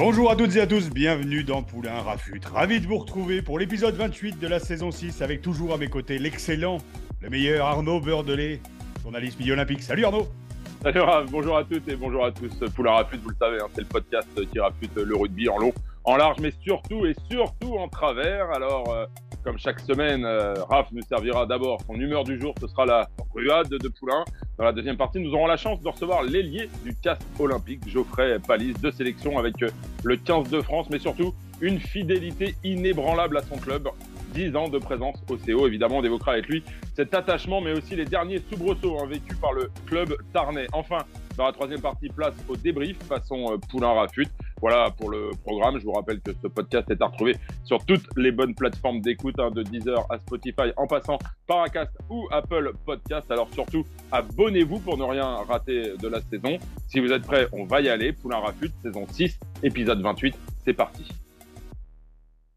Bonjour à toutes et à tous, bienvenue dans Poulain Rafut. Ravi de vous retrouver pour l'épisode 28 de la saison 6 avec toujours à mes côtés l'excellent, le meilleur Arnaud Beurdelet, journaliste milieu olympique. Salut Arnaud Salut bonjour à toutes et bonjour à tous. Poulain Rafut, vous le savez, hein, c'est le podcast qui rafute le rugby en long, en large, mais surtout et surtout en travers. Alors, euh, comme chaque semaine, euh, Raph nous servira d'abord son humeur du jour, ce sera la ruade de Poulain. Dans la deuxième partie, nous aurons la chance de recevoir l'ailier du casque olympique, Geoffrey Palis, de sélection avec euh, le 15 de France, mais surtout une fidélité inébranlable à son club. 10 ans de présence au CO. Évidemment, on évoquera avec lui cet attachement, mais aussi les derniers soubresauts hein, vécus par le club tarnais. Enfin, dans la troisième partie, place au débrief façon euh, Poulain Rafut. Voilà pour le programme. Je vous rappelle que ce podcast est à retrouver sur toutes les bonnes plateformes d'écoute, hein, de Deezer à Spotify, en passant par Acast ou Apple Podcast. Alors surtout, abonnez-vous pour ne rien rater de la saison. Si vous êtes prêts, on va y aller. Poulain Rafut, saison 6, épisode 28. C'est parti.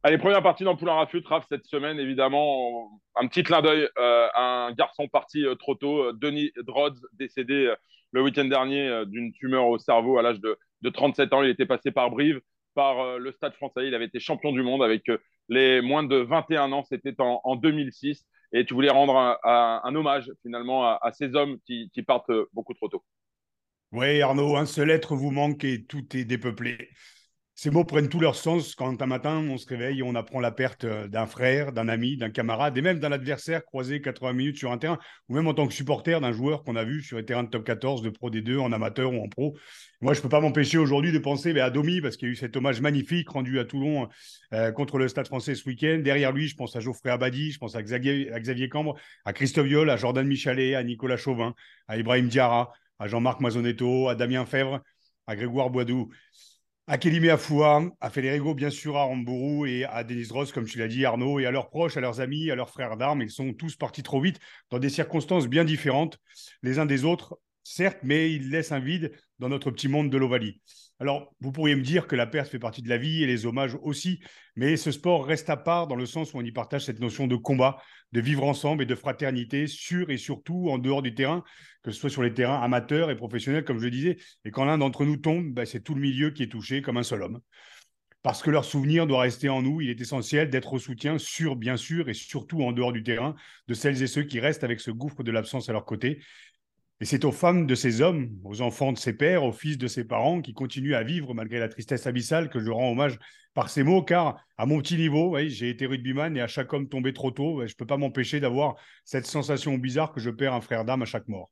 Allez, première partie dans Poulain Rafut, Raph, cette semaine, évidemment, un petit clin d'œil euh, un garçon parti euh, trop tôt, Denis Drodz, décédé le week-end dernier d'une tumeur au cerveau à l'âge de de 37 ans. Il était passé par Brive, par euh, le Stade français. Il avait été champion du monde avec euh, les moins de 21 ans. C'était en, 2006. Et tu voulais rendre un, hommage finalement à, ces hommes qui, partent euh, beaucoup trop tôt. Oui, Arnaud, un seul être vous manque et tout est dépeuplé. Ces mots prennent tout leur sens quand un matin on se réveille et on apprend la perte euh, d'un frère, d'un ami, d'un camarade et même d'un adversaire croisé 80 minutes sur un terrain ou même en tant que supporter d'un joueur qu'on a vu sur les terrains de top 14, de Pro D2, en amateur ou en pro. Moi, je ne peux pas m'empêcher aujourd'hui de penser à Domi parce qu'il y a eu cet hommage magnifique rendu à Toulon euh, contre le Stade français ce week-end. Derrière lui, je pense à Geoffrey Abadi, je pense à Xavier, à Xavier Cambre, à Christophe Viol, à Jordan Michalet, à Nicolas Chauvin, à Ibrahim Diarra, à Jean-Marc Mazonetto, à Damien Fèvre, à Grégoire Boidou à Kélimé Afoua, à Federico, bien sûr, à Rambourou et à Denis Ross, comme tu l'as dit, Arnaud, et à leurs proches, à leurs amis, à leurs frères d'armes. Ils sont tous partis trop vite dans des circonstances bien différentes les uns des autres, certes, mais ils laissent un vide dans notre petit monde de l'Ovalie. Alors, vous pourriez me dire que la perte fait partie de la vie et les hommages aussi, mais ce sport reste à part dans le sens où on y partage cette notion de combat, de vivre ensemble et de fraternité sur et surtout en dehors du terrain, que ce soit sur les terrains amateurs et professionnels, comme je le disais. Et quand l'un d'entre nous tombe, ben, c'est tout le milieu qui est touché comme un seul homme. Parce que leur souvenir doit rester en nous, il est essentiel d'être au soutien sur, bien sûr, et surtout en dehors du terrain, de celles et ceux qui restent avec ce gouffre de l'absence à leur côté et c'est aux femmes de ces hommes, aux enfants de ces pères, aux fils de ces parents qui continuent à vivre malgré la tristesse abyssale que je rends hommage par ces mots, car à mon petit niveau, j'ai été rugbyman et à chaque homme tombé trop tôt, je ne peux pas m'empêcher d'avoir cette sensation bizarre que je perds un frère d'âme à chaque mort.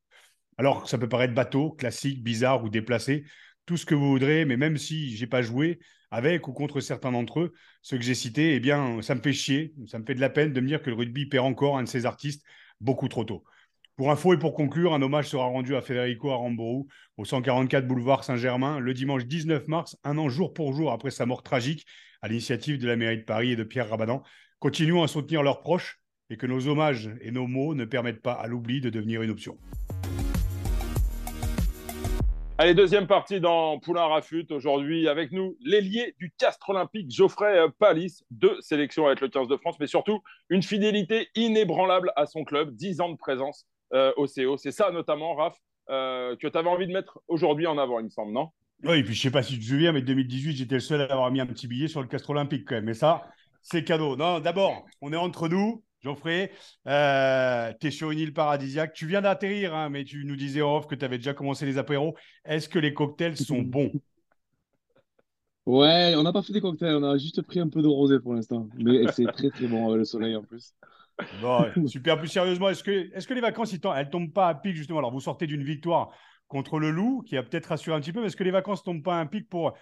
Alors, ça peut paraître bateau, classique, bizarre ou déplacé, tout ce que vous voudrez, mais même si j'ai pas joué avec ou contre certains d'entre eux, ceux que j'ai cités, eh bien, ça me fait chier, ça me fait de la peine de me dire que le rugby perd encore un de ses artistes beaucoup trop tôt. Pour info et pour conclure, un hommage sera rendu à Federico Aramburu au 144 boulevard Saint-Germain le dimanche 19 mars, un an jour pour jour après sa mort tragique, à l'initiative de la mairie de Paris et de Pierre Rabadan. Continuons à soutenir leurs proches et que nos hommages et nos mots ne permettent pas à l'oubli de devenir une option. Allez, deuxième partie dans Poulain Rafut. Aujourd'hui, avec nous, l'ailier du Castre Olympique, Geoffrey Palis, deux sélections avec le 15 de France, mais surtout une fidélité inébranlable à son club, dix ans de présence euh, au CO. C'est ça notamment, Raph, euh, que tu avais envie de mettre aujourd'hui en avant, il me semble, non? Oui, et puis je sais pas si tu te souviens, mais 2018, j'étais le seul à avoir mis un petit billet sur le Castre Olympique quand même. Mais ça, c'est cadeau. Non, d'abord, on est entre nous. Geoffrey, euh, tu es sur une île paradisiaque. Tu viens d'atterrir, hein, mais tu nous disais off que tu avais déjà commencé les apéros. Est-ce que les cocktails sont bons? Ouais, on n'a pas fait des cocktails, on a juste pris un peu de rosé pour l'instant. Mais c'est très très bon, le soleil en plus. Super. Plus sérieusement, est-ce que, les vacances, elles tombent pas à pic justement? Alors, vous sortez d'une victoire contre le Loup, qui a peut-être rassuré un petit peu, mais est-ce que les vacances tombent pas à pic pour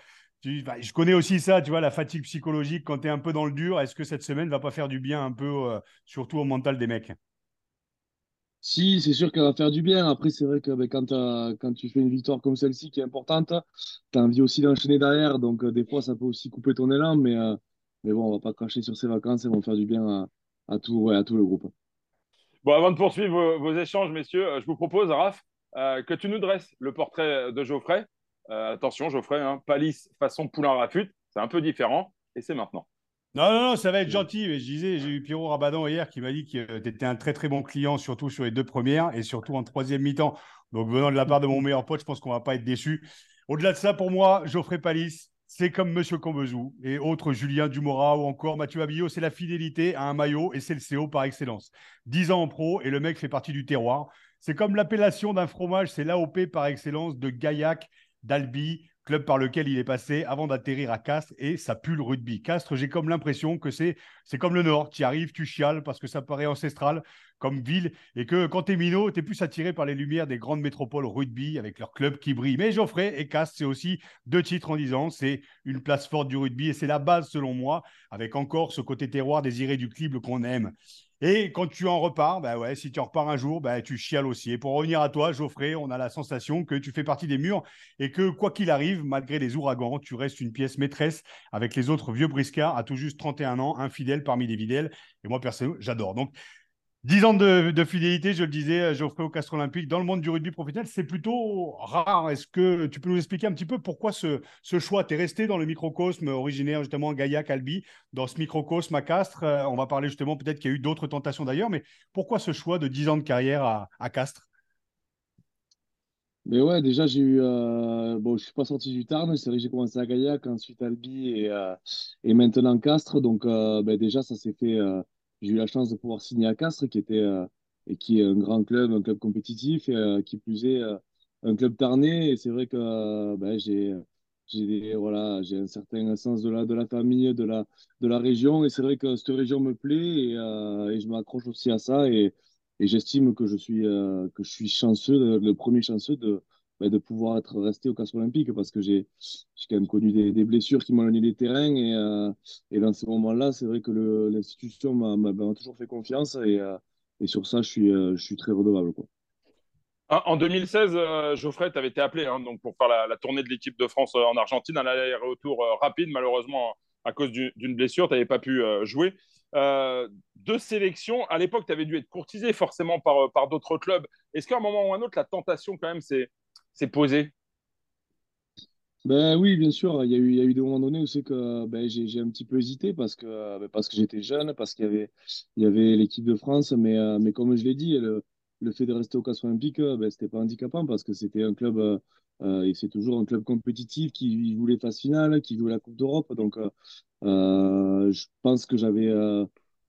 je connais aussi ça, tu vois, la fatigue psychologique quand tu es un peu dans le dur. Est-ce que cette semaine va pas faire du bien un peu, euh, surtout au mental des mecs? Si, c'est sûr qu'elle va faire du bien. Après, c'est vrai que ben, quand, tu fais une victoire comme celle-ci qui est importante, tu as envie aussi d'enchaîner derrière. Donc, euh, des fois, ça peut aussi couper ton élan. Mais, euh, bon, on va pas cracher sur ces vacances. Elles vont faire du bien à tout, à tout le groupe. Bon, avant de poursuivre vos, échanges, messieurs, euh, je vous propose, Raph, euh, que tu nous dresses le portrait de Geoffrey. Euh, attention, Geoffrey, hein, palisse façon poulain rafute, c'est un peu différent, et c'est maintenant. Non, non, non, ça va être gentil. Je disais, j'ai eu Pierrot Rabadan hier qui m'a dit que tu étais un très très bon client, surtout sur les deux premières et surtout en troisième mi-temps. Donc venant de la part de mon meilleur pote, je pense qu'on va pas être déçu. Au-delà de ça, pour moi, Geoffrey Palisse, c'est comme Monsieur Combezou et autres Julien Dumora ou encore Mathieu Abillot, c'est la fidélité à un maillot et c'est le CO par excellence. 10 ans en pro et le mec fait partie du terroir. C'est comme l'appellation d'un fromage, c'est l'AOP par excellence de Gaillac, d'Albi, club par lequel il est passé avant d'atterrir à Castres et ça pue le rugby. Castres, j'ai comme l'impression que c'est comme le Nord. Tu arrives, tu chiales parce que ça paraît ancestral comme ville et que quand tu es minot, tu es plus attiré par les lumières des grandes métropoles rugby avec leurs clubs qui brillent. Mais Geoffrey et Castres, c'est aussi deux titres en disant c'est une place forte du rugby et c'est la base selon moi avec encore ce côté terroir des irréductibles qu'on aime. Et quand tu en repars, bah ouais, si tu en repars un jour, bah, tu chiales aussi. Et pour revenir à toi, Geoffrey, on a la sensation que tu fais partie des murs et que quoi qu'il arrive, malgré les ouragans, tu restes une pièce maîtresse avec les autres vieux briscards à tout juste 31 ans, infidèle parmi les fidèles. Et moi, personnellement, j'adore. Donc, 10 ans de, fidélité, je le disais, euh, Geoffrey au Castre Olympique, dans le monde du rugby professionnel, c'est plutôt rare. Est-ce que tu peux nous expliquer un petit peu pourquoi ce, choix? Tu es resté dans le microcosme originaire, justement, Gaillac, Albi, dans ce microcosme à Castres. Euh, on va parler justement, peut-être qu'il y a eu d'autres tentations d'ailleurs, mais pourquoi ce choix de 10 ans de carrière à, Castres? Mais ouais, déjà, j'ai eu. Euh, bon, je suis pas sorti du Tarn, c'est vrai que j'ai commencé à Gaillac, ensuite Albi et, et maintenant Castres. Donc, ben, déjà, ça s'est fait j'ai eu la chance de pouvoir signer à Castres, qui était euh, et qui est un grand club, un club compétitif, et euh, qui plus est euh, un club tarné. Et c'est vrai que ben, j'ai j'ai voilà, j'ai un certain sens de la de la famille, de la de la région, et c'est vrai que cette région me plaît et, je m'accroche aussi à ça. Et, j'estime que je suis que je suis chanceux, le premier chanceux de de pouvoir être resté au Castre Olympique parce que j'ai quand même connu des, blessures qui m'ont donné des terrains et, euh, et dans ces moments-là, c'est vrai que l'institution m'a toujours fait confiance et, euh, et sur ça, je suis, euh, je suis très redevable. Quoi. En 2016, Geoffrey, tu avais été appelé hein, donc pour faire la, tournée de l'équipe de France en Argentine, un aller-retour rapide, malheureusement à cause d'une blessure, tu n'avais pas pu jouer. deux sélections, à l'époque, tu avais dû être courtisé forcément par, par d'autres clubs. Est-ce qu'à un moment ou un autre, la tentation, quand même, c'est posé ben oui, bien sûr. Il y a eu, il y a eu des moments donnés où c'est que ben, j'ai un petit peu hésité parce que, ben, parce que j'étais jeune, parce qu'il y avait, il y avait l'équipe de France. Mais, euh, mais comme je l'ai dit, le, le fait de rester au Castres Olympique, euh, ben, c'était pas handicapant parce que c'était un club, euh, et c'est toujours un club compétitif qui voulait phase finale, qui jouait la Coupe d'Europe. Donc, je pense que j'avais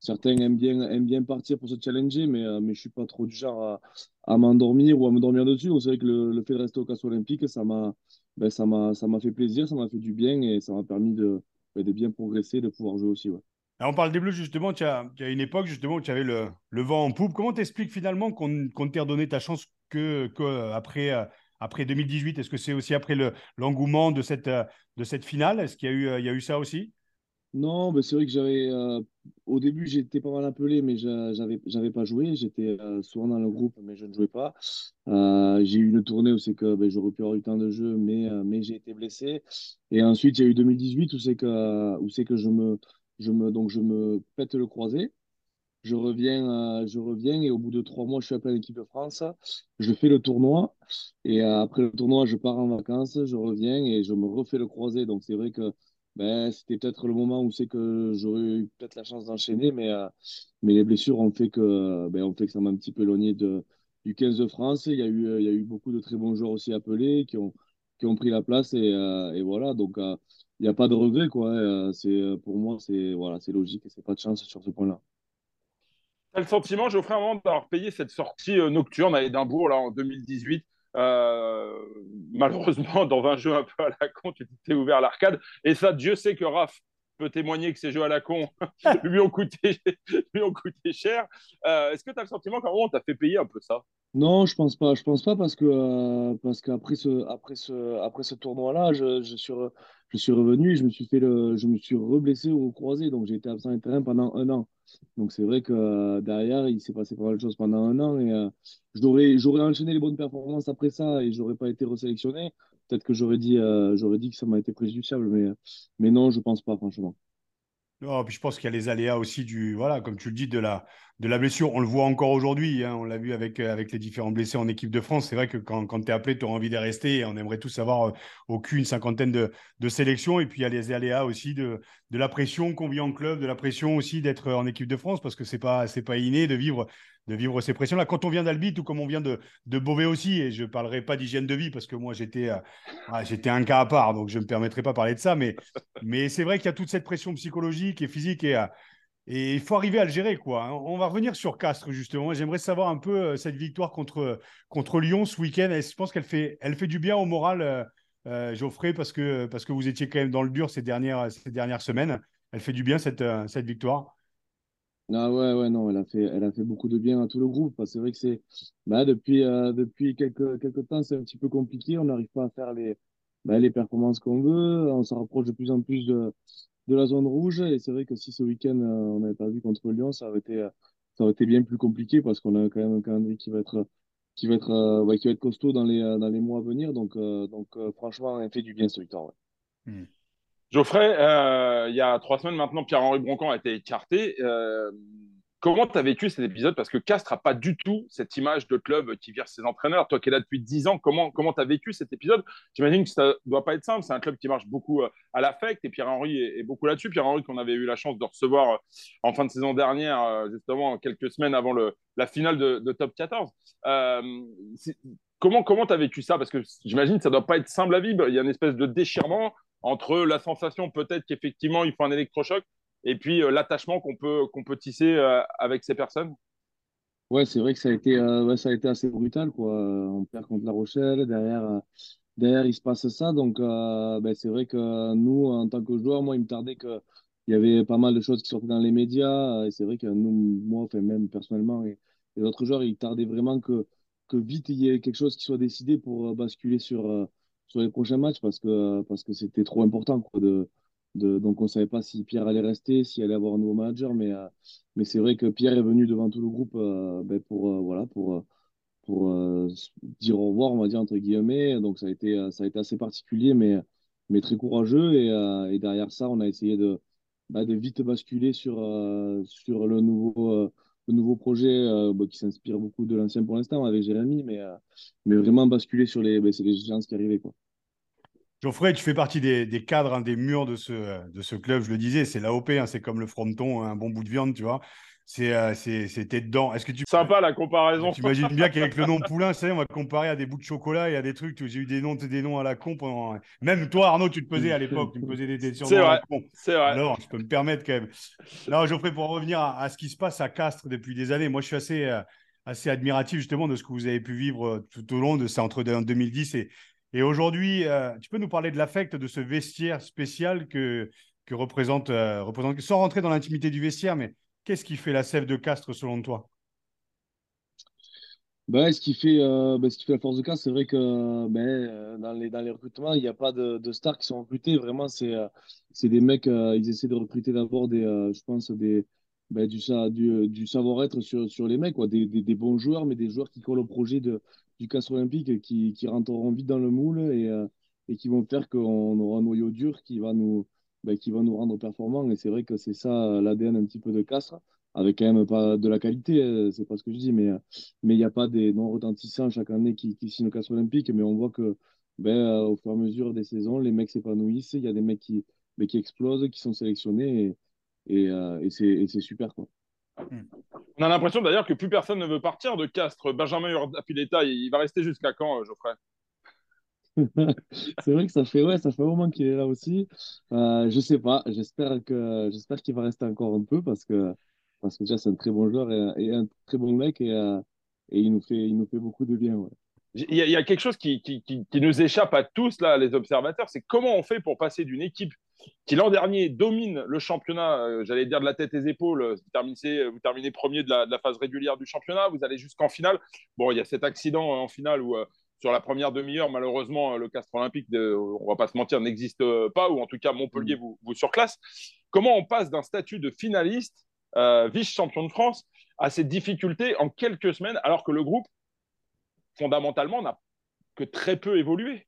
Certains aiment bien, aiment bien partir pour se challenger, mais, euh, mais je ne suis pas trop du genre à, à m'endormir ou à me dormir dessus. C'est vrai que le, le, fait de rester au Casse Olympique, ça m'a ben, fait plaisir, ça m'a fait du bien et ça m'a permis de, ben, de bien progresser, de pouvoir jouer aussi. Ouais. on parle des Bleus, justement, tu as, tu as, une époque justement où tu avais le, le vent en poupe. Comment t'expliques finalement qu'on qu t'ait redonné ta chance que, que après, euh, après 2018 Est-ce que c'est aussi après l'engouement de, cette, de cette finale? Est-ce qu'il y, y a eu ça aussi? Non, ben c'est vrai que j'avais. Euh, au début, j'étais pas mal appelé, mais j'avais, j'avais pas joué. J'étais euh, souvent dans le groupe, mais je ne jouais pas. Euh, j'ai eu une tournée où c'est que ben, j'aurais pu avoir eu temps de jeu, mais, mais j'ai été blessé. Et ensuite, il y a eu 2018 où c'est que, où c'est que je me, je me, donc je me pète le croisé. Je reviens, je reviens et au bout de trois mois, je suis appelé à l'équipe de France. Je fais le tournoi et après le tournoi, je pars en vacances. Je reviens et je me refais le croisé. Donc c'est vrai que ben, c'était peut-être le moment où c'est que j'aurais eu peut-être la chance d'enchaîner, mais, euh, mais les blessures ont fait que, ben, ont fait que ça m'a un petit peu éloigné de, du 15 de France. Il y, a eu, il y a eu beaucoup de très bons joueurs aussi appelés qui ont, qui ont pris la place et, euh, et voilà. Donc, euh, il n'y a pas de regret. Quoi. C'est, pour moi, c'est, voilà, logique et c'est pas de chance sur ce point-là. Tu as le sentiment, Geoffrey, moment d'avoir payé cette sortie nocturne à Édimbourg là, en 2018 euh, malheureusement, dans un jeu un peu à la con, tu t'es ouvert l'arcade. Et ça, Dieu sait que Raph peut témoigner que ces jeux à la con lui, ont coûté, lui ont coûté cher. Euh, est-ce que tu as le sentiment qu'à un moment, on t'a fait payer un peu ça? Non, je pense pas. Je pense pas parce que euh, parce qu'après ce, après ce, après ce tournoi-là, je, je, suis je suis revenu, je me suis fait le, je me suis reblessé au croisé, donc j'ai été absent du terrain pendant un an. Donc c'est vrai que euh, derrière, il s'est passé pas mal de choses pendant un an et euh, j'aurais, j'aurais enchaîné les bonnes performances après ça et j'aurais pas été resélectionné. Peut-être que j'aurais dit, j'aurais dit que ça m'a été préjudiciable, mais, mais non, je pense pas, franchement. Puis je pense qu'il y a les aléas aussi du, voilà, comme tu le dis, de la, blessure. On le voit encore aujourd'hui. Hein, on l'a vu avec, avec les différents blessés en équipe de France. C'est vrai que quand, tu es appelé, tu as envie de rester. On aimerait tous avoir euh, aucune cinquantaine de, de sélections. Et puis il y a les aléas aussi de, de la pression qu'on vit en club, de la pression aussi d'être en équipe de France, parce que c'est pas, pas inné de vivre de vivre ces pressions-là. Quand on vient d'Albi, tout comme on vient de, Beauvais aussi, et je ne parlerai pas d'hygiène de vie parce que moi, j'étais ah, j'étais un cas à part, donc je ne me permettrai pas de parler de ça. Mais, mais c'est vrai qu'il y a toute cette pression psychologique et physique et, et il faut arriver à le gérer. Quoi. On va revenir sur Castres, justement. J'aimerais savoir un peu cette victoire contre, contre Lyon ce week-end. Je pense qu'elle fait, elle fait du bien au moral euh, Geoffrey, parce que, parce que vous étiez quand même dans le dur ces dernières, ces dernières semaines. Elle fait du bien cette, euh, cette victoire. Ah ouais, ouais, non, elle a fait, elle a fait beaucoup de bien à tout le groupe. C'est vrai que c'est, bah, depuis, euh, depuis quelques, quelques temps, c'est un petit peu compliqué. On n'arrive pas à faire les, bah, les performances qu'on veut. On se rapproche de plus en plus de, de la zone rouge. Et c'est vrai que si ce week-end, on n'avait pas vu contre Lyon, ça aurait été, ça aurait été bien plus compliqué parce qu'on a quand même un calendrier qui va être qui va être, euh, qui va être costaud dans les, euh, dans les mois à venir. Donc, euh, donc franchement, elle fait du bien ce victoire. Ouais. Hmm. Geoffrey, il y a trois semaines maintenant, Pierre-Henri Broncan a été écarté. Comment tu as vécu cet épisode? Parce que Castres n'a pas du tout cette image de club qui vire ses entraîneurs. Toi qui es là depuis 10 ans, comment tu as vécu cet épisode? J'imagine que ça ne doit pas être simple. C'est un club qui marche beaucoup euh, à l'affect et Pierre-Henri est, beaucoup là-dessus. Pierre-Henri qu'on avait eu la chance de recevoir euh, en fin de saison dernière, euh, justement quelques semaines avant la finale de, Top 14. comment tu as vécu ça? Parce que j'imagine que ça ne doit pas être simple à vivre. Il y a une espèce de déchirement entre la sensation peut-être qu'effectivement il faut un électrochoc et puis euh, l'attachement qu'on peut, qu'on peut tisser euh, avec ces personnes Ouais, c'est vrai que ça a été, euh, ça a été assez brutal. Quoi. On perd contre La Rochelle, derrière, derrière il se passe ça. Donc, ben, c'est vrai que nous, en tant que joueurs, moi, il me tardait qu'il y avait pas mal de choses qui sortaient dans les médias. Et c'est vrai que nous, moi, enfin, même personnellement, et les autres joueurs, il tardait vraiment que, que vite il y ait quelque chose qui soit décidé pour basculer sur, sur les prochains matchs parce que parce que c'était trop important quoi, de, donc on savait pas si Pierre allait rester, s'il allait avoir un nouveau manager, mais, euh, mais c'est vrai que Pierre est venu devant tout le groupe euh, ben, pour, euh, voilà, pour, pour dire au revoir, on va dire entre guillemets. Donc ça a été, ça a été assez particulier, mais, mais très courageux. Et, et derrière ça, on a essayé de, bah, de vite basculer sur, sur le, nouveau, le nouveau projet bah, qui s'inspire beaucoup de l'ancien pour l'instant avec Jérémy, mais, mais vraiment basculer sur les, bah, les gens qui arrivaient. Quoi. Geoffrey, tu fais partie des, cadres, hein, des murs de ce, de ce club, je le disais, c'est l'AOP, hein, c'est comme le fronton, un bon bout de viande, tu vois. C'est, euh, c'était dedans. Est-ce que tu sympa la comparaison Tu imagines bien qu'avec le nom Poulain, on va comparer à des bouts de chocolat et à des trucs. J'ai eu des noms, des noms à la con pendant. Même toi, Arnaud, tu te pesais à l'époque, tu me posais des questions. C'est vrai. C'est vrai. Alors, je peux me permettre quand même. Non, Geoffrey, pour revenir à, ce qui se passe à Castres depuis des années, moi, je suis assez. Euh, assez admiratif justement de ce que vous avez pu vivre euh, tout au long de ça entre 2010 et, et aujourd'hui, euh, tu peux nous parler de l'affect de ce vestiaire spécial que, que représente, euh, représente, sans rentrer dans l'intimité du vestiaire, mais qu'est-ce qui fait la sève de Castres selon toi? Ben, ce, qui fait, euh, ben, ce qui fait la force de Castres, c'est vrai que ben, dans, les, dans les recrutements, il n'y a pas de, de, stars qui sont recrutés. Vraiment, c'est c'est des mecs, ils essaient de recruter d'abord des, je pense, des, ben, du, du, du savoir-être sur, sur les mecs. Des, des, bons joueurs, mais des joueurs qui collent au projet de, du Castre Olympique qui, qui rentreront vite dans le moule et, euh, et qui vont faire qu'on aura un noyau dur qui va nous, ben, qui va nous rendre performants. Et c'est vrai que c'est ça l'ADN un petit peu de Castres, avec quand même pas de la qualité, euh, c'est pas ce que je dis, mais mais il n'y a pas des non retentissants chaque année qui, qui signent le Castre Olympique, mais on voit que ben, euh, au fur et à mesure des saisons, les mecs s'épanouissent, il y a des mecs qui, ben, qui explosent, qui sont sélectionnés et, et, et c'est super. Quoi. On a l'impression d'ailleurs que plus personne ne veut partir de Castres. Benjamin Urdapileta, il va rester jusqu'à quand, euh, Geoffrey? c'est vrai que ça fait ouais, ça fait un moment qu'il est là aussi. Euh, je sais pas. J'espère que j'espère qu'il va rester encore un peu parce que parce que déjà c'est un très bon joueur et, un très bon mec et, euh, et, il nous fait il nous fait beaucoup de bien. Il y, a, quelque chose qui, qui, nous échappe à tous, là, les observateurs, c'est comment on fait pour passer d'une équipe qui, l'an dernier, domine le championnat, euh, j'allais dire de la tête et des épaules, vous terminez, vous terminez premier de la, phase régulière du championnat, vous allez jusqu'en finale. Bon, il y a cet accident en finale où, euh, sur la première demi-heure, malheureusement, le Castre Olympique, de, on va pas se mentir, n'existe pas, ou en tout cas, Montpellier vous, vous surclasse. Comment on passe d'un statut de finaliste, euh, vice-champion de France, à ces difficultés en quelques semaines, alors que le groupe fondamentalement, n'a que très peu évolué?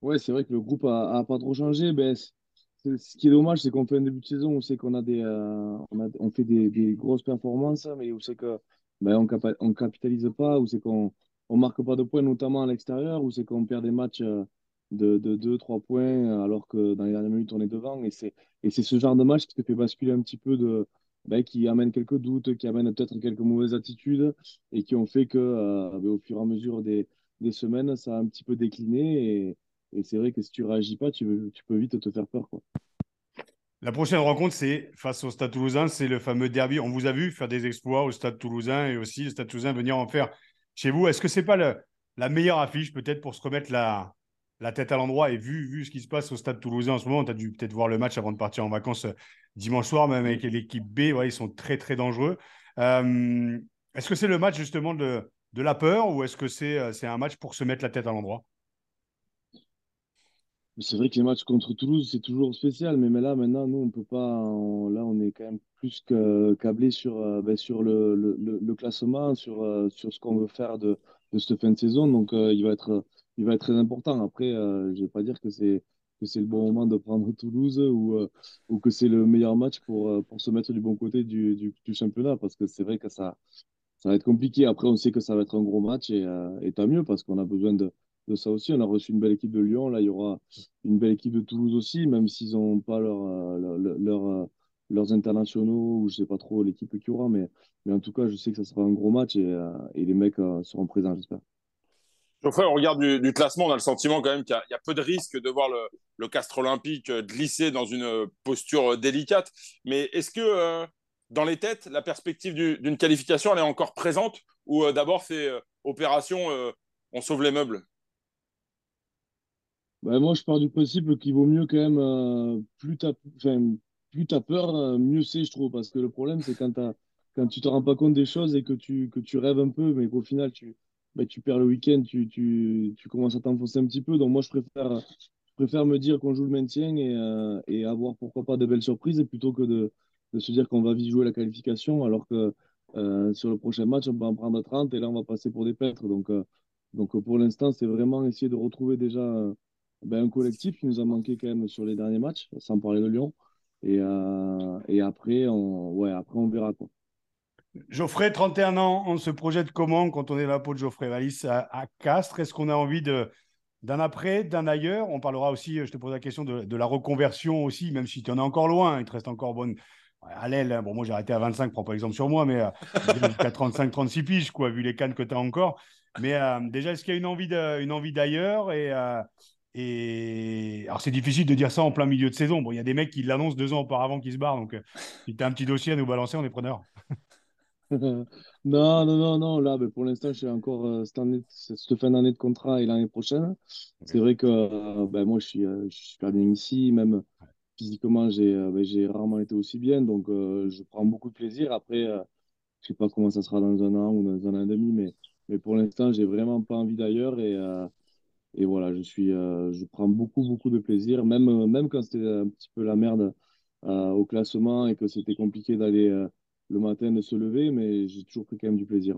Ouais, c'est vrai que le groupe a, pas trop changé. Ben, ce qui est dommage, c'est qu'on fait un début de saison où c'est qu'on a des, euh, on, fait des, grosses performances, mais où c'est que ben, on, on capitalise pas, où c'est qu'on on marque pas de points, notamment à l'extérieur, où c'est qu'on perd des matchs euh, de, de 2-3 points, alors que dans les dernières minutes, on est devant. Et c'est, et c'est ce genre de match qui te fait basculer un petit peu de, ben, qui amènent quelques doutes, qui amènent peut-être quelques mauvaises attitudes et qui ont fait que ben, au fur et à mesure des, des, semaines, ça a un petit peu décliné. Et, et c'est vrai que si tu réagis pas, tu, tu peux vite te faire peur. Quoi. La prochaine rencontre, c'est face au Stade toulousain, c'est le fameux derby. On vous a vu faire des exploits au Stade toulousain et aussi le Stade toulousain venir en faire chez vous. Est-ce que c'est pas la meilleure affiche peut-être pour se remettre la, la tête à l'endroit? Et vu, vu ce qui se passe au Stade toulousain en ce moment, tu as dû peut-être voir le match avant de partir en vacances euh, dimanche soir, même avec l'équipe B, ils sont très très dangereux. Euh, est-ce que c'est le match justement de, de la peur ou est-ce que c'est euh, c'est un match pour se mettre la tête à l'endroit? C'est vrai que les matchs contre Toulouse, c'est toujours spécial, mais, là, maintenant, nous, on peut pas. là, on est quand même plus que câblé sur, euh, ben, sur le, le, le, classement, sur, euh, sur ce qu'on veut faire de, de cette fin de saison. Donc, euh, il, va être, il va être très important. Après, je ne vais pas dire que c'est que c'est le bon moment de prendre Toulouse ou, ou que c'est le meilleur match pour, pour se mettre du bon côté du, du, championnat, parce que c'est vrai que ça, ça va être compliqué. Après, on sait que ça va être un gros match et tant mieux, parce qu'on a besoin de de ça aussi. On a reçu une belle équipe de Lyon. Là, il y aura une belle équipe de Toulouse aussi, même s'ils n'ont pas leur, euh, leur, euh, leurs internationaux ou je sais pas trop l'équipe qu'il y aura. Mais, mais en tout cas, je sais que ça sera un gros match et, euh, et les mecs seront présents, j'espère. Geoffrey, on regarde du, classement, on a le sentiment quand même qu'il y, a peu de risques de voir le, le Castre Olympique glisser dans une posture délicate. Mais est-ce que dans les têtes, la perspective d'une qualification, elle est encore présente ou d'abord c'est opération, on sauve les meubles? Bah, moi, je pars du principe qu'il vaut mieux quand même, euh, plus tu as, peur, euh, mieux c'est, je trouve. Parce que le problème, c'est quand, quand tu te rends pas compte des choses et que tu, que tu rêves un peu, mais qu'au final, tu, bah, tu perds le week-end, tu, tu, tu commences à t'enfoncer un petit peu. Donc, moi, je préfère, préfère me dire qu'on joue le maintien et, euh, et avoir pourquoi pas de belles surprises plutôt que de, de se dire qu'on va vite jouer la qualification alors que sur le prochain match, on va en prendre 30 et là, on va passer pour des pêtres. Donc, donc pour l'instant, c'est vraiment essayer de retrouver déjà ben, un collectif qui nous a manqué quand même sur les derniers matchs, sans parler de Lyon. Et, euh, et après, on, ouais, après, on verra. Quoi. Geoffrey, 31 ans, on se projette comment quand on est la peau de Geoffrey Valis à, à Castres? Est-ce qu'on a envie de, d'un après, d'un ailleurs? On parlera aussi, je te pose la question de, de la reconversion aussi, même si tu en es encore loin, il te reste encore bonne. À l'aile, bon, moi j'ai arrêté à 25, prends pas exemple sur moi, mais euh, jusqu'à 35, 36 piges, quoi, vu les cannes que tu as encore. Mais euh, déjà, est-ce qu'il y a une envie, une envie d'ailleurs? Et, et alors, c'est difficile de dire ça en plein milieu de saison. Bon, il y a des mecs qui l'annoncent deux ans auparavant qui se barrent. Donc, euh, si tu as un petit dossier à nous balancer, on est preneur. non, non, non, non. Là, mais pour l'instant, j'ai encore euh, cette, année, cette fin d'année de contrat et l'année prochaine. C'est vrai que euh, ben, moi, je suis, je suis super bien ici. Même physiquement, j'ai ben, j'ai rarement été aussi bien. Donc, je prends beaucoup de plaisir. Après, je ne sais pas comment ça sera dans un an ou dans un an et demi. Mais, mais pour l'instant, j'ai vraiment pas envie d'ailleurs. Et et voilà, je suis, euh, je prends beaucoup, beaucoup de plaisir, même, euh, même quand c'était un petit peu la merde euh, au classement et que c'était compliqué d'aller le matin de se lever, mais j'ai toujours pris quand même du plaisir.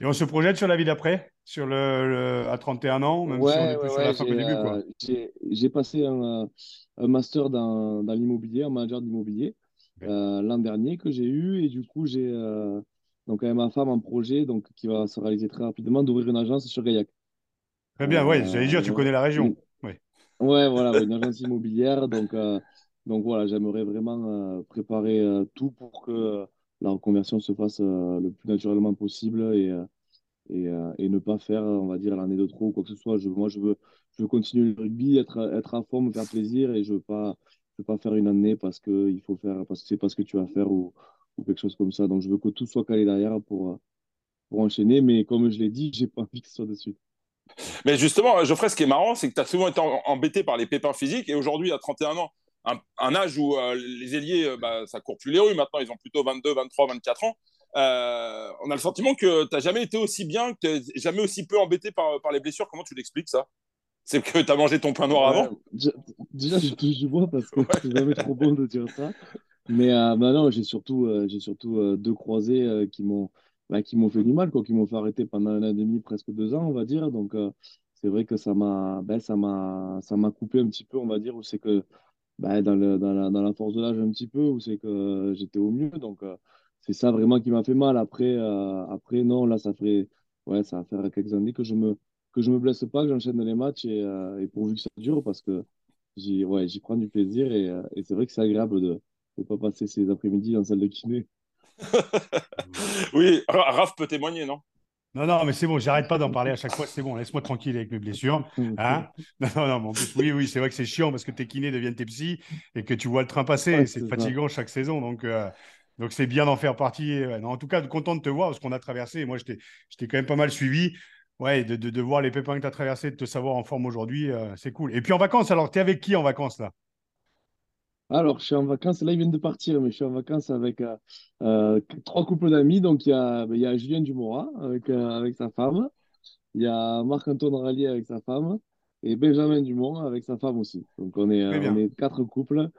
Et on se projette sur la vie d'après, sur le, à 31 ans, même si on est plus sur la fin du début. J'ai passé un, un, master dans, dans l'immobilier, un manager d'immobilier, l'an dernier que j'ai eu, et du coup j'ai donc avec ma femme un projet donc qui va se réaliser très rapidement d'ouvrir une agence sur Gaillac. Très bien, oui, j'allais dire, tu connais la région. Oui, ouais, voilà, une agence immobilière. Donc, euh, donc voilà, j'aimerais vraiment euh, préparer euh, tout pour que la reconversion se fasse le plus naturellement possible et, et, et, ne pas faire, on va dire, l'année de trop ou quoi que ce soit. Je, moi, je veux, je veux continuer le rugby, être, être à fond, me faire plaisir et je ne veux, pas, je veux pas faire une année parce que il faut faire, parce que c'est pas ce que tu vas faire ou, ou quelque chose comme ça. Donc, je veux que tout soit calé derrière pour, pour enchaîner. Mais comme je l'ai dit, j'ai pas envie que ce soit dessus. Mais justement, Geoffrey, ce qui est marrant, c'est que tu as souvent été embêté par les pépins physiques et aujourd'hui, à 31 ans, un, âge où euh, les ailiers, euh, bah, ça court plus les rues. Maintenant, ils ont plutôt 22, 23, 24 ans. Euh, on a le sentiment que tu n'as jamais été aussi bien, que tu n'es jamais aussi peu embêté par, par les blessures. Comment tu l'expliques ça? C'est que tu as mangé ton pain noir avant? Déjà, je touche du bois parce que c'est jamais trop bon de dire ça. Mais bah non, j'ai surtout, j'ai surtout deux croisés qui m'ont bah, qui m'ont fait du mal, quoi, qui m'ont fait arrêter pendant un an et demi, presque deux ans, on va dire. Donc, euh, c'est vrai que ça m'a ben, coupé un petit peu, on va dire, où c'est que ben, dans, le, dans, la, dans la force de l'âge un petit peu, où c'est que j'étais au mieux. Donc, euh, c'est ça vraiment qui m'a fait mal. Après, euh, après non, là, ça fait ouais, ça va faire quelques années que je me que je me blesse pas, que j'enchaîne les matchs et, et pourvu que ça dure, parce que j'y ouais, prends du plaisir et, et c'est vrai que c'est agréable de ne pas passer ses après-midi en salle de kiné. oui, Raph peut témoigner, non? Non, non, mais c'est bon, j'arrête pas d'en parler à chaque fois. C'est bon, laisse-moi tranquille avec mes blessures. Hein? Non, non, non, en plus, oui, oui, c'est vrai que c'est chiant parce que tes kinés deviennent tes psys et que tu vois le train passer. c'est fatigant chaque saison. Donc, euh, donc c'est bien d'en faire partie. en tout cas, content de te voir parce qu'on a traversé. Moi, je t'ai quand même pas mal suivi. Ouais, de, de, voir les pépins que tu as traversés, de te savoir en forme aujourd'hui, euh, c'est cool. Et puis en vacances, alors, tu es avec qui en vacances là? Alors, je suis en vacances, là, ils viennent de partir, mais je suis en vacances avec euh, euh, trois couples d'amis. Donc, il y a, il y a Julien Dumora avec, euh, avec sa femme, il y a Marc-Antoine Rallier avec sa femme et Benjamin Dumont avec sa femme aussi. Donc, on est, on est quatre couples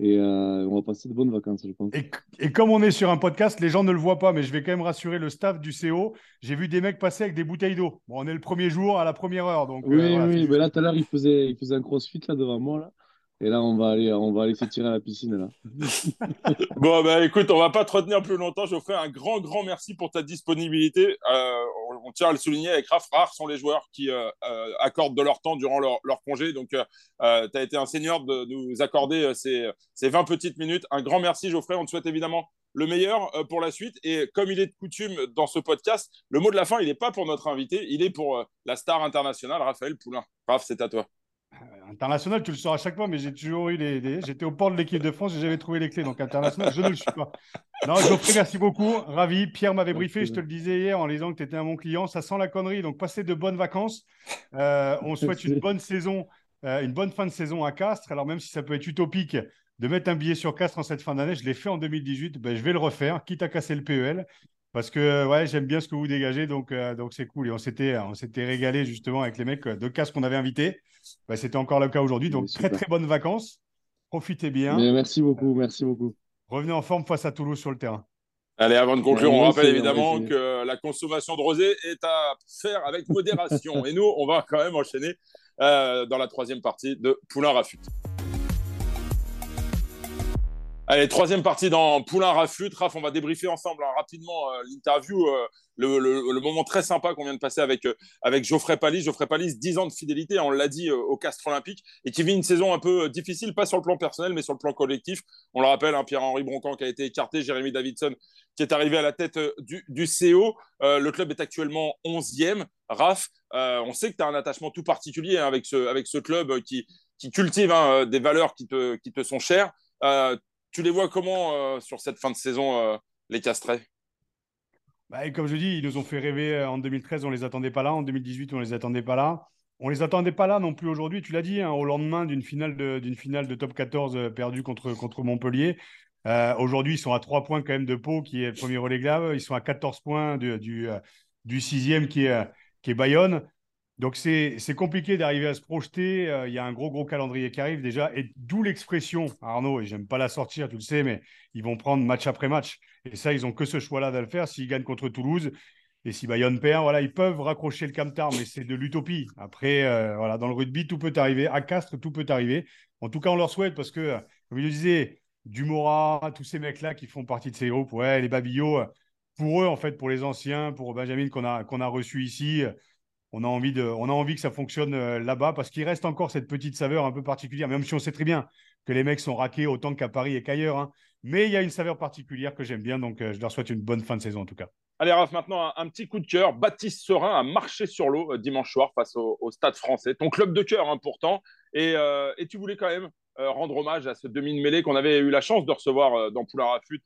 et on va passer de bonnes vacances, je pense. Et, et, comme on est sur un podcast, les gens ne le voient pas, mais je vais quand même rassurer le staff du CO. J'ai vu des mecs passer avec des bouteilles d'eau. Bon, on est le premier jour à la première heure. Donc, oui, oui, mais là, tout à l'heure, il faisait, il faisait un crossfit là devant moi. Là. Et là, on va aller, on va aller s'étirer à la piscine. Là. bon, ben écoute, on va pas te retenir plus longtemps. Fais un grand, grand merci pour ta disponibilité. Euh, on, tient à le souligner avec Raph. Rares sont les joueurs qui euh, euh, accordent de leur temps durant leur, leur congé. Donc, tu as été un seigneur de, nous accorder ces, ces, 20 petites minutes. Un grand merci, Geoffrey. On te souhaite évidemment le meilleur pour la suite. Et comme il est de coutume dans ce podcast, le mot de la fin, il n'est pas pour notre invité, il est pour la star internationale, Raphaël Poulain. Raph, c'est à toi. Euh, international, tu le sauras à chaque fois, mais j'ai toujours eu les. J'étais au port de l'équipe de France et j'avais trouvé les clés. Donc international, je ne le suis pas. Non, Geoffrey, merci beaucoup. Ravi. Pierre m'avait briefé, je te le disais hier en disant que tu étais un bon client. Ça sent la connerie. Donc passez de bonnes vacances. Euh, on souhaite une bonne saison, euh, une bonne fin de saison à Castres. Alors même si ça peut être utopique de mettre un billet sur Castres en cette fin d'année, je l'ai fait en 2018. Ben, je vais le refaire, quitte à casser le PEL. Parce que ouais, j'aime bien ce que vous dégagez, donc donc c'est cool. Et on s'était on s'était régalé justement avec les mecs de Castres qu'on avait invités. Bah, c'était encore le cas aujourd'hui. Donc, très, très bonnes vacances. Profitez bien. merci beaucoup. Merci beaucoup. Revenez en forme face à Toulouse sur le terrain. Allez, avant de conclure, on rappelle évidemment que la consommation de rosé est à faire avec modération. Et nous, on va quand même enchaîner euh, dans la troisième partie de Poulain Rafut. Allez, troisième partie dans Poulain Rafut. Raf, on va débriefer ensemble hein, rapidement euh, l'interview, euh, le, moment très sympa qu'on vient de passer avec, euh, Geoffrey Palis. Geoffrey Palis, 10 ans de fidélité, on l'a dit, au Castre Olympique, et qui vit une saison un peu difficile, pas sur le plan personnel, mais sur le plan collectif. On le rappelle, hein, Pierre-Henri Broncan qui a été écarté, Jérémy Davidson qui est arrivé à la tête du, CO. le club est actuellement 11e. Raf, on sait que tu as un attachement tout particulier hein, avec, ce, club qui, cultive des valeurs qui te sont chères. Tu les vois comment euh, sur cette fin de saison, euh, les Castrés? Bah, Comme je dis, ils nous ont fait rêver euh, en 2013, on ne les attendait pas là. En 2018, on ne les attendait pas là. On ne les attendait pas là non plus aujourd'hui, tu l'as dit, hein, au lendemain d'une finale de, finale de top 14 perdue contre, Montpellier. aujourd'hui, ils sont à 3 points quand même de Pau, qui est le premier relégable. Ils sont à 14 points du, du, sixième, qui est, qui est Bayonne. Donc c'est compliqué d'arriver à se projeter. Euh, il y a un gros, gros calendrier qui arrive déjà. Et d'où l'expression, Arnaud, et j'aime pas la sortir, tu le sais, mais ils vont prendre match après match. Et ça, ils ont que ce choix-là de le faire. S'ils gagnent contre Toulouse et si Bayonne perd, voilà, ils peuvent raccrocher le camtar, mais c'est de l'utopie. Après, euh, voilà, dans le rugby, tout peut arriver. À Castres, tout peut arriver. En tout cas, on leur souhaite parce que, comme je le disais, Dumora, tous ces mecs-là qui font partie de ces groupes, ouais, les Babillots, pour eux, en fait, pour les anciens, pour Benjamin qu'on a, qu'on a reçu ici, on a envie, de, on a envie que ça fonctionne euh, là-bas parce qu'il reste encore cette petite saveur un peu particulière, même si on sait très bien que les mecs sont raqués autant qu'à Paris et qu'ailleurs. Hein. Mais il y a une saveur particulière que j'aime bien, donc euh, je leur souhaite une bonne fin de saison en tout cas. Allez, Raph, maintenant un, petit coup de cœur. Baptiste Serin a marché sur l'eau euh, dimanche soir face au, Stade français. Ton club de cœur, hein, pourtant. Et, tu voulais quand même rendre hommage à ce demi de mêlée qu'on avait eu la chance de recevoir dans Poulain Rafut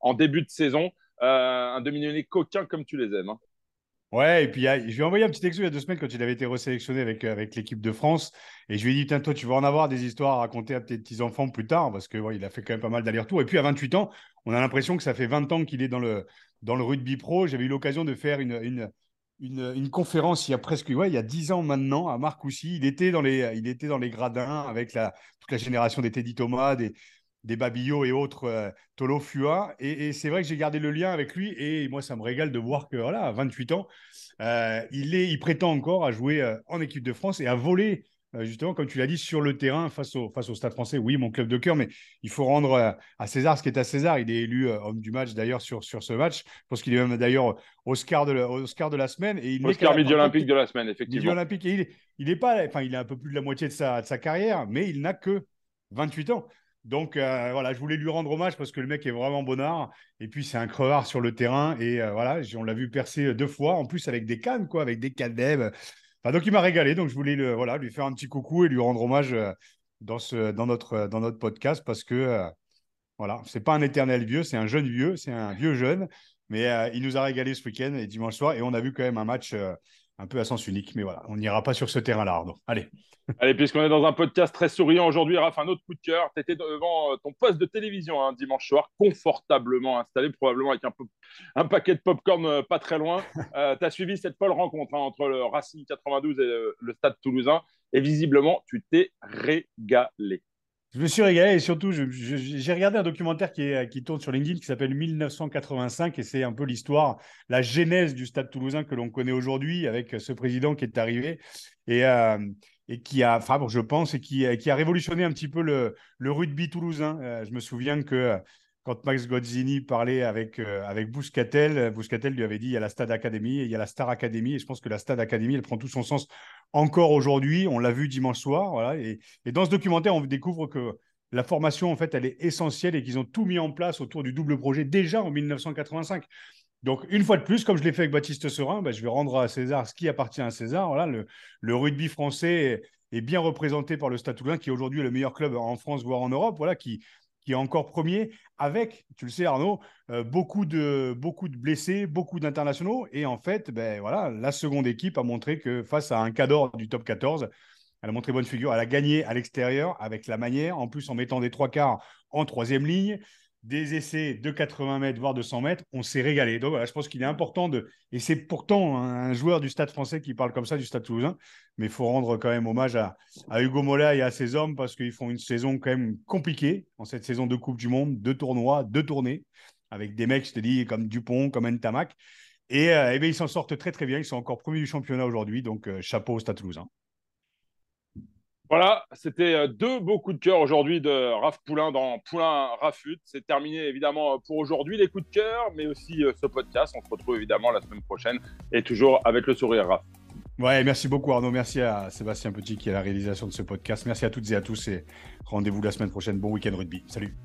en début de saison. un demi de mêlée coquin comme tu les aimes. Hein. Ouais, et puis je lui ai envoyé un petit texto il y a deux semaines quand il avait été resélectionné avec, euh, avec l'équipe de France. Et je lui ai dit, toi, tu vas en avoir des histoires à raconter à tes petits-enfants plus tard, parce que il a fait quand même pas mal d'allers-retours. Et puis à 28 ans, on a l'impression que ça fait 20 ans qu'il est dans le, dans le rugby pro. J'avais eu l'occasion de faire une, une, une, conférence il y a presque, ouais, il y a 10 ans maintenant à Marcoussis. Il était dans les, il était dans les gradins avec la, toute la génération des Teddy Thomas, des Babillot et autres euh, Tolo Fua. Et, c'est vrai que j'ai gardé le lien avec lui. Et moi, ça me régale de voir que, voilà, à 28 ans, euh, il, est, il prétend encore à jouer euh, en équipe de France et à voler, justement, comme tu l'as dit, sur le terrain face au, face au Stade français. Oui, mon club de cœur, mais il faut rendre à César ce qui est à César. Il est élu homme du match, d'ailleurs, sur, sur ce match. Je pense qu'il est même, d'ailleurs, Oscar de, la, Oscar de la semaine. Et il Oscar midi olympique de la semaine, effectivement. Midi olympique. Et il, il est pas, enfin, il a un peu plus de la moitié de sa, de sa carrière, mais il n'a que 28 ans. Donc euh, voilà, je voulais lui rendre hommage parce que le mec est vraiment bonnard. Et puis c'est un crevard sur le terrain. Et euh, voilà, on l'a vu percer deux fois, en plus avec des cannes, quoi, avec des cannes Enfin, donc il m'a régalé. Donc je voulais le, voilà, lui faire un petit coucou et lui rendre hommage euh, dans, ce, dans, notre, dans notre podcast parce que voilà, c'est pas un éternel vieux, c'est un jeune vieux, c'est un vieux jeune. Mais il nous a régalé ce week-end et dimanche soir. Et on a vu quand même un match un peu à sens unique. Mais voilà, on n'ira pas sur ce terrain-là, Arnaud. Allez. Allez, puisqu'on est dans un podcast très souriant aujourd'hui, Raph, un autre coup de cœur. Tu étais devant euh, ton poste de télévision un hein, dimanche soir, confortablement installé, probablement avec un, peu, un paquet de popcorn euh, pas très loin. Euh, tu as suivi cette folle rencontre hein, entre le Racing 92 et le Stade toulousain. Et visiblement, tu t'es régalé. Je me suis régalé et surtout, j'ai regardé un documentaire qui, tourne sur LinkedIn qui s'appelle 1985 et c'est un peu l'histoire, la genèse du Stade toulousain que l'on connaît aujourd'hui avec ce président qui est arrivé et, euh, qui a, enfin, je pense, et qui, a révolutionné un petit peu le, le rugby toulousain. Euh, je me souviens que quand Max Gozzini parlait avec, euh, avec Bouscatel, Bouscatel lui avait dit il y a la Stade Academy et il y a la Star Academy. Et je pense que la Stade Academy, elle prend tout son sens encore aujourd'hui. On l'a vu dimanche soir. Et, dans ce documentaire, on découvre que la formation, en fait, elle est essentielle et qu'ils ont tout mis en place autour du double projet déjà en 1985. Donc, une fois de plus, comme je l'ai fait avec Baptiste Serin, ben, je vais rendre à César ce qui appartient à César. Voilà, le, rugby français est, bien représenté par le Stade Toulousain, qui est aujourd'hui le meilleur club en France, voire en Europe, voilà, qui, qui est encore premier, avec, tu le sais Arnaud, euh, beaucoup, de, blessés, beaucoup d'internationaux. Et en fait, ben, voilà, la seconde équipe a montré que face à un cadre du top 14, elle a montré bonne figure. Elle a gagné à l'extérieur avec la manière, en plus en mettant des trois quarts en troisième ligne des essais de 80 mètres, voire de 100 mètres, on s'est régalé. Donc je pense qu'il est important de. Et c'est pourtant un joueur du stade français qui parle comme ça, du stade toulousain. Mais il faut rendre quand même hommage à, Hugo Mola et à ses hommes parce qu'ils font une saison quand même compliquée en cette saison de Coupe du Monde, deux tournois, deux tournées, avec des mecs, je te dis, comme Dupont, comme Ntamak. Et, euh, eh ils s'en sortent très très bien. Ils sont encore premiers du championnat aujourd'hui. Donc euh, chapeau au stade toulousain. Voilà, c'était euh, deux beaux coups de cœur aujourd'hui de Raph Poulain dans Poulain Rafut. C'est terminé évidemment pour aujourd'hui les coups de cœur, mais aussi euh, ce podcast. On se retrouve évidemment la semaine prochaine et toujours avec le sourire Raph. Merci beaucoup Arnaud. Merci à Sébastien Petit qui est la réalisation de ce podcast. Merci à toutes et à tous et rendez-vous la semaine prochaine. Bon week-end rugby. Salut.